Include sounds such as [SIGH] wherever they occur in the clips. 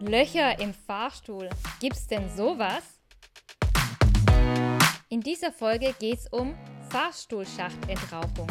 Löcher im Fahrstuhl. Gibt's denn sowas? In dieser Folge geht's um Fahrstuhlschachtentrauchung.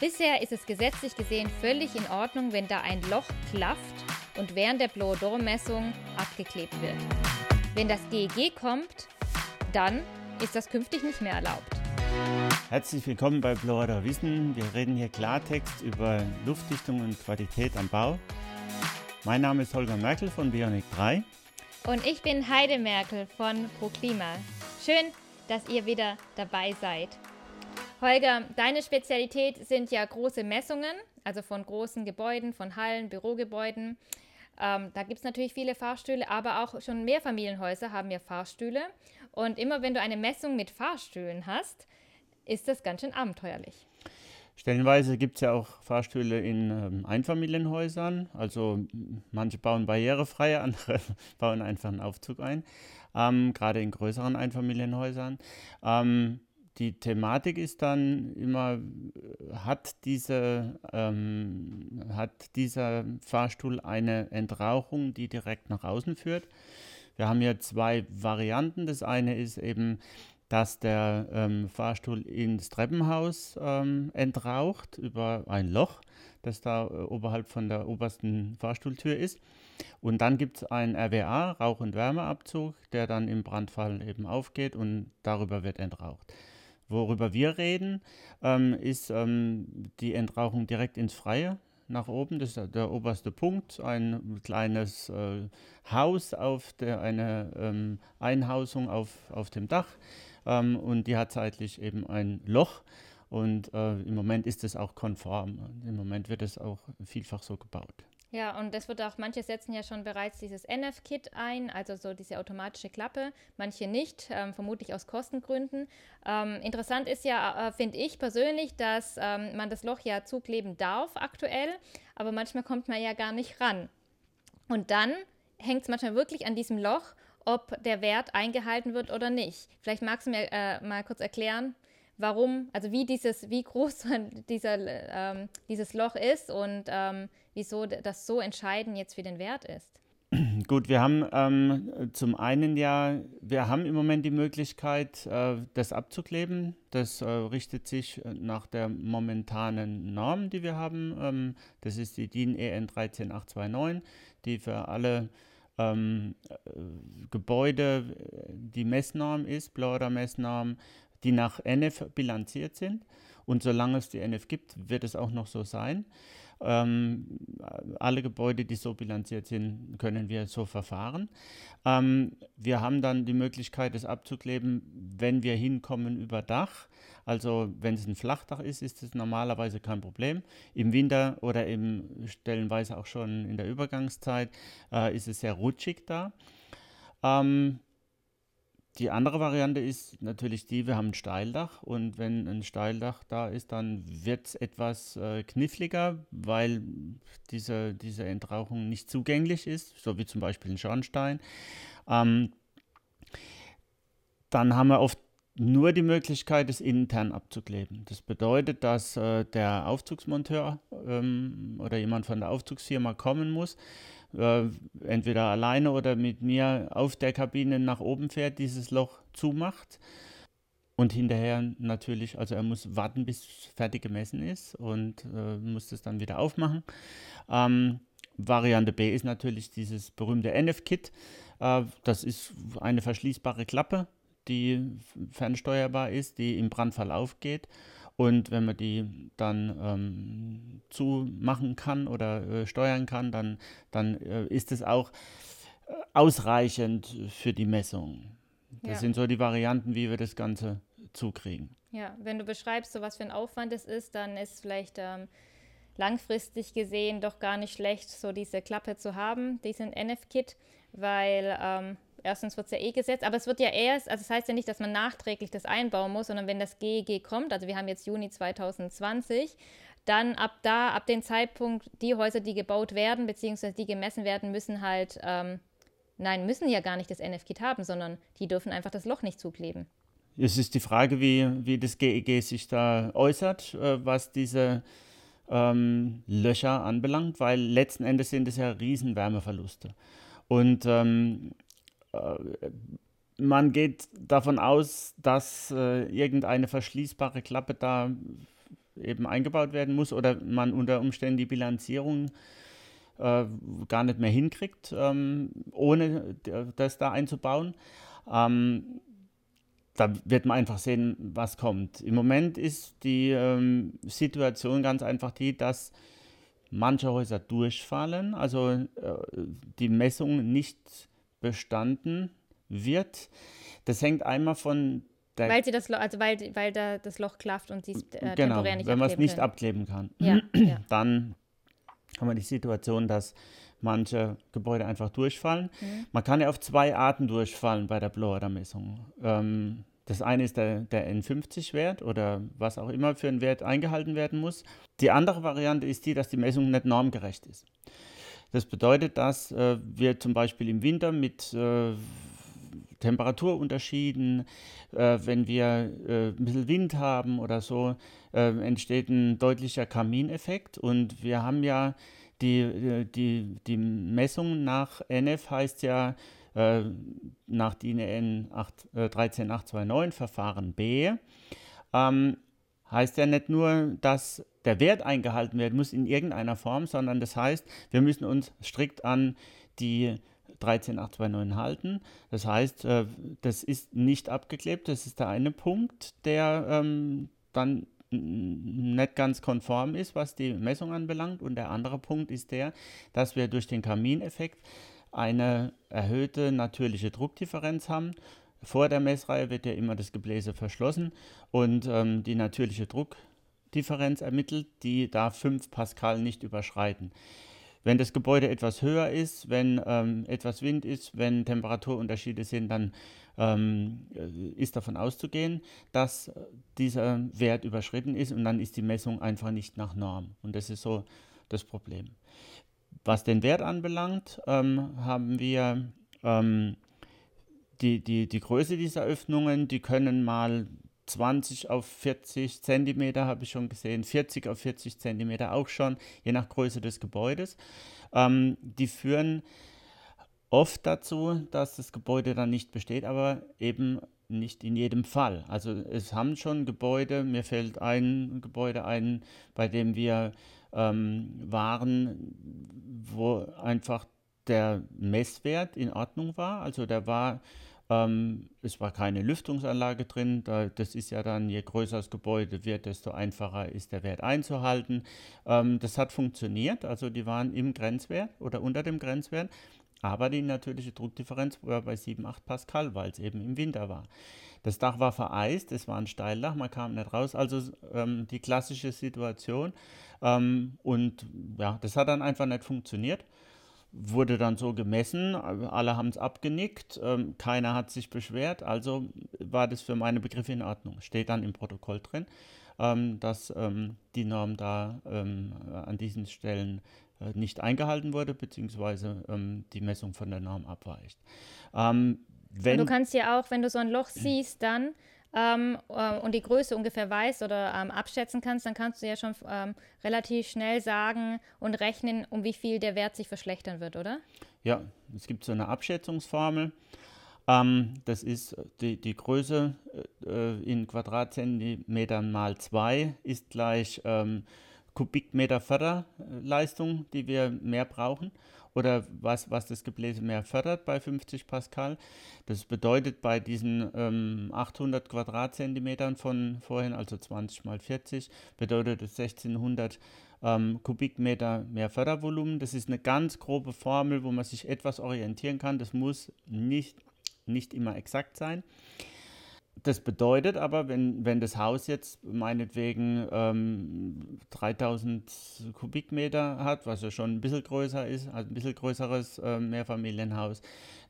Bisher ist es gesetzlich gesehen völlig in Ordnung, wenn da ein Loch klafft und während der Bloodor-Messung abgeklebt wird. Wenn das GEG kommt, dann ist das künftig nicht mehr erlaubt. Herzlich willkommen bei Blower Wissen. Wir reden hier Klartext über Luftdichtung und Qualität am Bau. Mein Name ist Holger Merkel von Bionic 3. Und ich bin Heide Merkel von ProKlima. Schön, dass ihr wieder dabei seid. Holger, deine Spezialität sind ja große Messungen, also von großen Gebäuden, von Hallen, Bürogebäuden. Ähm, da gibt es natürlich viele Fahrstühle, aber auch schon Mehrfamilienhäuser haben ja Fahrstühle. Und immer wenn du eine Messung mit Fahrstühlen hast, ist das ganz schön abenteuerlich. Stellenweise gibt es ja auch Fahrstühle in ähm, Einfamilienhäusern. Also manche bauen barrierefrei, [LAUGHS] andere bauen einfach einen Aufzug ein. Ähm, gerade in größeren Einfamilienhäusern. Ähm, die Thematik ist dann immer, hat, diese, ähm, hat dieser Fahrstuhl eine Entrauchung, die direkt nach außen führt? Wir haben hier zwei Varianten. Das eine ist eben dass der ähm, Fahrstuhl ins Treppenhaus ähm, entraucht über ein Loch, das da äh, oberhalb von der obersten Fahrstuhltür ist. Und dann gibt es einen RWA, Rauch- und Wärmeabzug, der dann im Brandfall eben aufgeht und darüber wird entraucht. Worüber wir reden, ähm, ist ähm, die Entrauchung direkt ins Freie nach oben. Das ist der oberste Punkt, ein kleines äh, Haus auf der, eine ähm, Einhausung auf, auf dem Dach ähm, und die hat seitlich eben ein Loch. Und äh, im Moment ist es auch konform. Im Moment wird es auch vielfach so gebaut. Ja, und es wird auch, manche setzen ja schon bereits dieses NF-Kit ein, also so diese automatische Klappe, manche nicht, ähm, vermutlich aus Kostengründen. Ähm, interessant ist ja, äh, finde ich persönlich, dass ähm, man das Loch ja zukleben darf aktuell, aber manchmal kommt man ja gar nicht ran. Und dann hängt es manchmal wirklich an diesem Loch ob der Wert eingehalten wird oder nicht. Vielleicht magst du mir äh, mal kurz erklären, warum, also wie dieses, wie groß [LAUGHS] dieser, ähm, dieses Loch ist und ähm, wieso das so entscheidend jetzt für den Wert ist. [CLEARS THROAT] Gut, wir haben ähm, zum einen ja, wir haben im Moment die Möglichkeit, äh, das abzukleben. Das äh, richtet sich nach der momentanen Norm, die wir haben. Ähm, das ist die DIN EN 13829, die für alle ähm, äh, Gebäude die Messnorm ist, Blauer Messnorm, die nach NF bilanziert sind. Und solange es die NF gibt, wird es auch noch so sein. Ähm, alle Gebäude, die so bilanziert sind, können wir so verfahren. Ähm, wir haben dann die Möglichkeit, es abzukleben, wenn wir hinkommen über Dach. Also wenn es ein Flachdach ist, ist es normalerweise kein Problem. Im Winter oder im, stellenweise auch schon in der Übergangszeit äh, ist es sehr rutschig da. Ähm, die andere Variante ist natürlich die, wir haben ein Steildach und wenn ein Steildach da ist, dann wird es etwas äh, kniffliger, weil diese, diese Entrauchung nicht zugänglich ist, so wie zum Beispiel ein Schornstein. Ähm, dann haben wir oft nur die Möglichkeit, es intern abzukleben. Das bedeutet, dass äh, der Aufzugsmonteur ähm, oder jemand von der Aufzugsfirma kommen muss, äh, entweder alleine oder mit mir auf der Kabine nach oben fährt, dieses Loch zumacht. Und hinterher natürlich, also er muss warten, bis fertig gemessen ist und äh, muss das dann wieder aufmachen. Ähm, Variante B ist natürlich dieses berühmte NF-Kit. Äh, das ist eine verschließbare Klappe, die fernsteuerbar ist, die im Brandfall aufgeht. Und wenn man die dann ähm, zumachen kann oder äh, steuern kann, dann, dann äh, ist es auch äh, ausreichend für die Messung. Das ja. sind so die Varianten, wie wir das Ganze zukriegen. Ja, wenn du beschreibst, so was für ein Aufwand es ist, dann ist vielleicht ähm, langfristig gesehen doch gar nicht schlecht, so diese Klappe zu haben, diesen NF-Kit, weil ähm, erstens wird es ja eh gesetzt, aber es wird ja erst, also das heißt ja nicht, dass man nachträglich das einbauen muss, sondern wenn das GEG kommt, also wir haben jetzt Juni 2020, dann ab da, ab dem Zeitpunkt, die Häuser, die gebaut werden, beziehungsweise die gemessen werden, müssen halt, ähm, nein, müssen ja gar nicht das NF-Kit haben, sondern die dürfen einfach das Loch nicht zukleben. Es ist die Frage, wie, wie das GEG sich da äußert, äh, was diese ähm, Löcher anbelangt, weil letzten Endes sind es ja Riesenwärmeverluste. Und ähm, äh, man geht davon aus, dass äh, irgendeine verschließbare Klappe da eben eingebaut werden muss oder man unter Umständen die Bilanzierung äh, gar nicht mehr hinkriegt, ähm, ohne das da einzubauen. Ähm, da wird man einfach sehen, was kommt. Im Moment ist die ähm, Situation ganz einfach die, dass manche Häuser durchfallen, also äh, die Messung nicht bestanden wird. Das hängt einmal von der weil sie das also weil, weil da das Loch klafft und sie es äh, genau, temporär nicht wenn man es nicht können. abkleben kann, ja, ja. [CLEARS THROAT] dann haben wir die Situation, dass manche Gebäude einfach durchfallen. Mhm. Man kann ja auf zwei Arten durchfallen bei der Blower-Messung. Ähm, das eine ist der, der N50-Wert oder was auch immer für ein Wert eingehalten werden muss. Die andere Variante ist die, dass die Messung nicht normgerecht ist. Das bedeutet, dass äh, wir zum Beispiel im Winter mit äh, Temperaturunterschieden, äh, wenn wir äh, ein bisschen Wind haben oder so, äh, entsteht ein deutlicher Kamineffekt. Und wir haben ja die, äh, die, die Messung nach NF heißt ja äh, nach DIN EN 13829 Verfahren B. Ähm, heißt ja nicht nur, dass der Wert eingehalten werden muss in irgendeiner Form, sondern das heißt, wir müssen uns strikt an die 13829 halten. Das heißt, äh, das ist nicht abgeklebt. Das ist der eine Punkt, der ähm, dann nicht ganz konform ist, was die Messung anbelangt. Und der andere Punkt ist der, dass wir durch den Kamineffekt eine erhöhte natürliche Druckdifferenz haben. Vor der Messreihe wird ja immer das Gebläse verschlossen und ähm, die natürliche Druckdifferenz ermittelt, die darf 5 Pascal nicht überschreiten. Wenn das Gebäude etwas höher ist, wenn ähm, etwas Wind ist, wenn Temperaturunterschiede sind, dann ähm, ist davon auszugehen, dass dieser Wert überschritten ist und dann ist die Messung einfach nicht nach Norm. Und das ist so das Problem. Was den Wert anbelangt, ähm, haben wir ähm, die, die, die Größe dieser Öffnungen, die können mal 20 auf 40 Zentimeter habe ich schon gesehen, 40 auf 40 Zentimeter auch schon, je nach Größe des Gebäudes. Ähm, die führen oft dazu, dass das Gebäude dann nicht besteht, aber eben nicht in jedem Fall. Also es haben schon Gebäude, mir fällt ein Gebäude ein, bei dem wir ähm, waren, wo einfach der Messwert in Ordnung war. Also der war ähm, es war keine Lüftungsanlage drin. Da, das ist ja dann, je größer das Gebäude wird, desto einfacher ist der Wert einzuhalten. Ähm, das hat funktioniert. Also die waren im Grenzwert oder unter dem Grenzwert. Aber die natürliche Druckdifferenz war bei 7, 8 Pascal, weil es eben im Winter war. Das Dach war vereist, es war ein Steildach, man kam nicht raus. Also ähm, die klassische Situation. Ähm, und ja, das hat dann einfach nicht funktioniert wurde dann so gemessen, alle haben es abgenickt, ähm, keiner hat sich beschwert, also war das für meine Begriffe in Ordnung. Steht dann im Protokoll drin, ähm, dass ähm, die Norm da ähm, an diesen Stellen äh, nicht eingehalten wurde, beziehungsweise ähm, die Messung von der Norm abweicht. Ähm, du kannst ja auch, wenn du so ein Loch siehst, dann ähm, äh, und die Größe ungefähr weißt oder ähm, abschätzen kannst, dann kannst du ja schon ähm, relativ schnell sagen und rechnen, um wie viel der Wert sich verschlechtern wird, oder? Ja, es gibt so eine Abschätzungsformel. Ähm, das ist die, die Größe äh, in Quadratzentimetern mal 2 ist gleich ähm, Kubikmeter Förderleistung, die wir mehr brauchen oder was, was das Gebläse mehr fördert bei 50 Pascal. Das bedeutet bei diesen ähm, 800 Quadratzentimetern von vorhin, also 20 mal 40, bedeutet es 1600 ähm, Kubikmeter mehr Fördervolumen. Das ist eine ganz grobe Formel, wo man sich etwas orientieren kann. Das muss nicht, nicht immer exakt sein. Das bedeutet aber, wenn, wenn das Haus jetzt meinetwegen ähm, 3000 Kubikmeter hat, was ja schon ein bisschen größer ist, also ein bisschen größeres äh, Mehrfamilienhaus,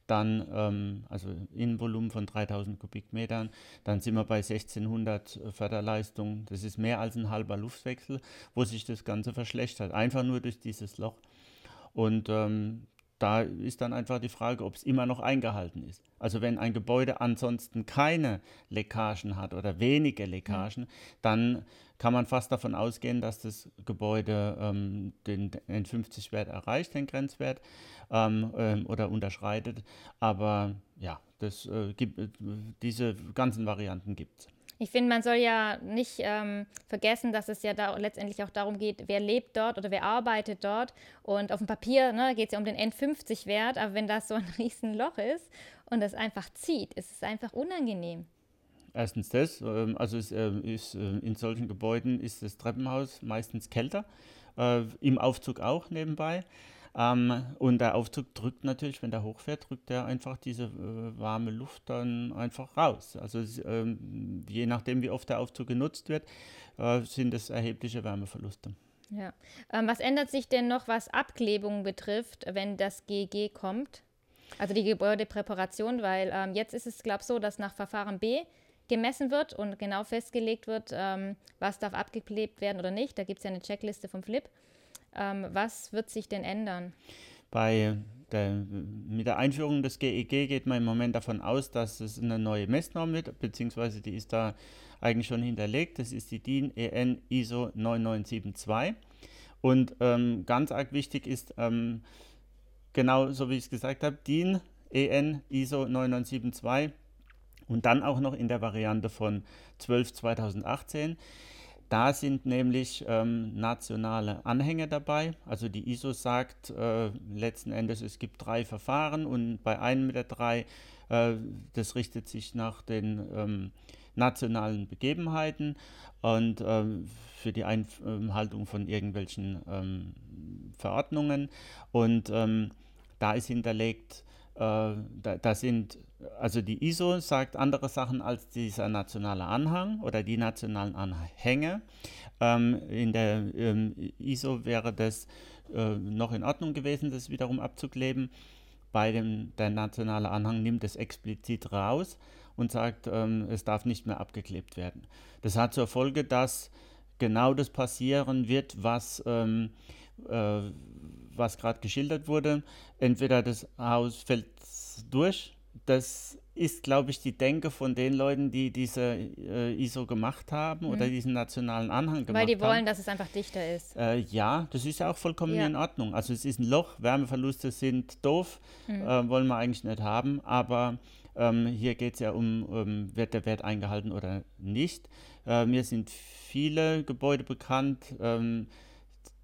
dann, ähm, also Innenvolumen von 3000 Kubikmetern, dann sind wir bei 1600 Förderleistung. Das ist mehr als ein halber Luftwechsel, wo sich das Ganze verschlechtert, einfach nur durch dieses Loch. Und ähm, da ist dann einfach die Frage, ob es immer noch eingehalten ist. Also wenn ein Gebäude ansonsten keine Leckagen hat oder wenige Leckagen, dann kann man fast davon ausgehen, dass das Gebäude ähm, den N50-Wert erreicht, den Grenzwert, ähm, ähm, oder unterschreitet. Aber ja, das, äh, gibt, äh, diese ganzen Varianten gibt es. Ich finde, man soll ja nicht ähm, vergessen, dass es ja da letztendlich auch darum geht, wer lebt dort oder wer arbeitet dort. Und auf dem Papier ne, geht es ja um den N50-Wert, aber wenn das so ein [LAUGHS] Riesenloch ist und es einfach zieht, ist es einfach unangenehm. Erstens das, ähm, also ähm, ist, äh, in solchen Gebäuden ist das Treppenhaus meistens kälter, äh, im Aufzug auch nebenbei. Ähm, und der Aufzug drückt natürlich, wenn der hochfährt, drückt er einfach diese äh, warme Luft dann einfach raus. Also ähm, je nachdem, wie oft der Aufzug genutzt wird, äh, sind es erhebliche Wärmeverluste. Ja. Ähm, was ändert sich denn noch, was Abklebung betrifft, wenn das GG kommt? Also die Gebäudepräparation, weil ähm, jetzt ist es, glaube ich, so, dass nach Verfahren B gemessen wird und genau festgelegt wird, ähm, was darf abgeklebt werden oder nicht. Da gibt es ja eine Checkliste vom Flip. Ähm, was wird sich denn ändern? Bei der, mit der Einführung des GEG e geht man im Moment davon aus, dass es eine neue Messnorm wird, beziehungsweise die ist da eigentlich schon hinterlegt. Das ist die DIN EN ISO 9972. Und ähm, ganz arg wichtig ist, ähm, genau so wie ich es gesagt habe, DIN EN ISO 9972 und dann auch noch in der Variante von 12 2018. Da sind nämlich ähm, nationale Anhänge dabei. Also die ISO sagt äh, letzten Endes, es gibt drei Verfahren und bei einem der drei, äh, das richtet sich nach den ähm, nationalen Begebenheiten und ähm, für die Einhaltung von irgendwelchen ähm, Verordnungen. Und ähm, da ist hinterlegt, da, da sind also die ISO sagt andere Sachen als dieser nationale Anhang oder die nationalen Anhänge. Ähm, in der ähm, ISO wäre das äh, noch in Ordnung gewesen, das wiederum abzukleben. Bei dem der nationale Anhang nimmt es explizit raus und sagt, ähm, es darf nicht mehr abgeklebt werden. Das hat zur Folge, dass genau das passieren wird, was, ähm, äh, was gerade geschildert wurde. Entweder das Haus fällt durch das ist, glaube ich, die Denke von den Leuten, die diese äh, ISO gemacht haben mhm. oder diesen nationalen Anhang gemacht haben. Weil die wollen, haben. dass es einfach dichter ist. Äh, ja, das ist ja auch vollkommen ja. in Ordnung. Also es ist ein Loch, Wärmeverluste sind doof, mhm. äh, wollen wir eigentlich nicht haben, aber ähm, hier geht es ja um, um, wird der Wert eingehalten oder nicht. Äh, mir sind viele Gebäude bekannt, ähm,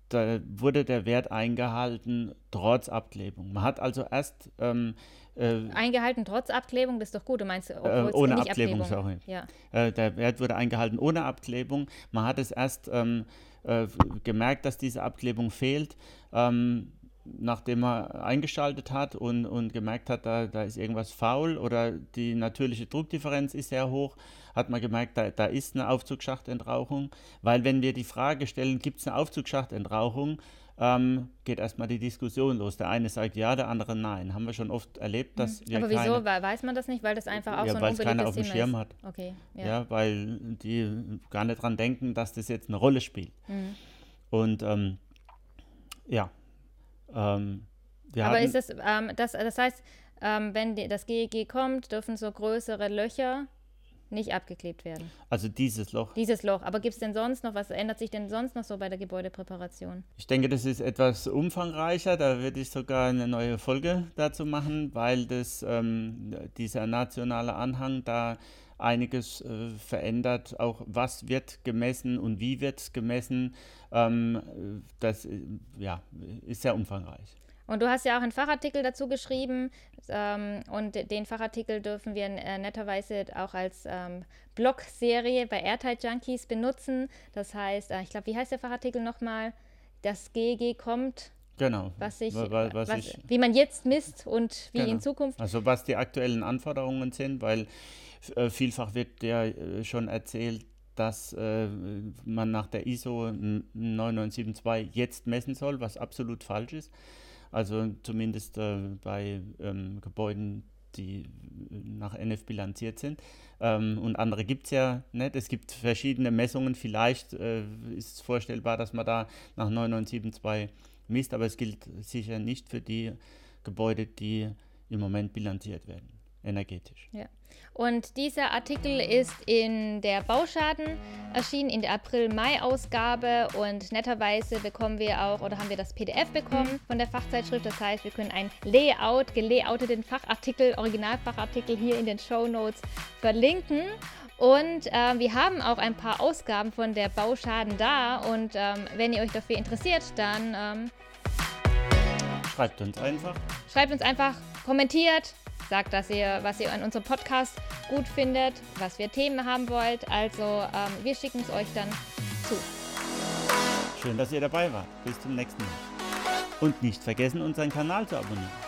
da wurde der Wert eingehalten, trotz Abklebung. Man hat also erst ähm, äh, eingehalten trotz Abklebung, das ist doch gut. Du meinst, äh, ohne Abklebung, Abklebung, sorry. Ja. Äh, der Wert wurde eingehalten ohne Abklebung. Man hat es erst ähm, äh, gemerkt, dass diese Abklebung fehlt, ähm, nachdem man eingeschaltet hat und, und gemerkt hat, da, da ist irgendwas faul oder die natürliche Druckdifferenz ist sehr hoch, hat man gemerkt, da, da ist eine Aufzugssachtentrauchung. Weil wenn wir die Frage stellen, gibt es eine Aufzugssachtentrauchung, ähm, geht erstmal die Diskussion los. Der eine sagt ja, der andere nein. Haben wir schon oft erlebt, dass mhm. Aber wieso keine, weiß man das nicht? Weil das einfach auch ja, so ein weil es keiner auf dem Schirm ist. hat. Okay, ja. ja. weil die gar nicht dran denken, dass das jetzt eine Rolle spielt. Mhm. Und ähm, ja. Ähm, Aber ist das, ähm, das, das heißt, ähm, wenn die, das GEG kommt, dürfen so größere Löcher nicht abgeklebt werden. Also dieses Loch. Dieses Loch. Aber gibt es denn sonst noch, was ändert sich denn sonst noch so bei der Gebäudepräparation? Ich denke, das ist etwas umfangreicher. Da würde ich sogar eine neue Folge dazu machen, weil das, ähm, dieser nationale Anhang da einiges äh, verändert. Auch was wird gemessen und wie wird gemessen. Ähm, das äh, ja, ist sehr umfangreich. Und du hast ja auch einen Fachartikel dazu geschrieben ähm, und den Fachartikel dürfen wir äh, netterweise auch als ähm, Blog-Serie bei Airtight Junkies benutzen. Das heißt, äh, ich glaube, wie heißt der Fachartikel nochmal? Das GEG kommt. Genau. Was sich, was, was ich, wie man jetzt misst und wie genau. in Zukunft. Also was die aktuellen Anforderungen sind, weil äh, vielfach wird ja äh, schon erzählt, dass äh, man nach der ISO 9972 jetzt messen soll, was absolut falsch ist. Also zumindest bei ähm, Gebäuden, die nach NF bilanziert sind. Ähm, und andere gibt es ja nicht. Es gibt verschiedene Messungen. Vielleicht ist es vorstellbar, dass man da nach 9972 misst, aber es gilt sicher nicht für die Gebäude, die im Moment bilanziert werden, energetisch. Ja. Und dieser Artikel ist in der Bauschaden erschienen, in der April-Mai-Ausgabe. Und netterweise bekommen wir auch, oder haben wir das PDF bekommen von der Fachzeitschrift. Das heißt, wir können ein Layout, gelayouteten Fachartikel, Originalfachartikel hier in den Show Notes verlinken. Und äh, wir haben auch ein paar Ausgaben von der Bauschaden da. Und ähm, wenn ihr euch dafür interessiert, dann ähm, schreibt uns einfach. Schreibt uns einfach, kommentiert, sagt, dass ihr, was ihr an unserem Podcast gut findet, was wir Themen haben wollt. Also ähm, wir schicken es euch dann zu. Schön, dass ihr dabei wart. Bis zum nächsten Mal. Und nicht vergessen, unseren Kanal zu abonnieren.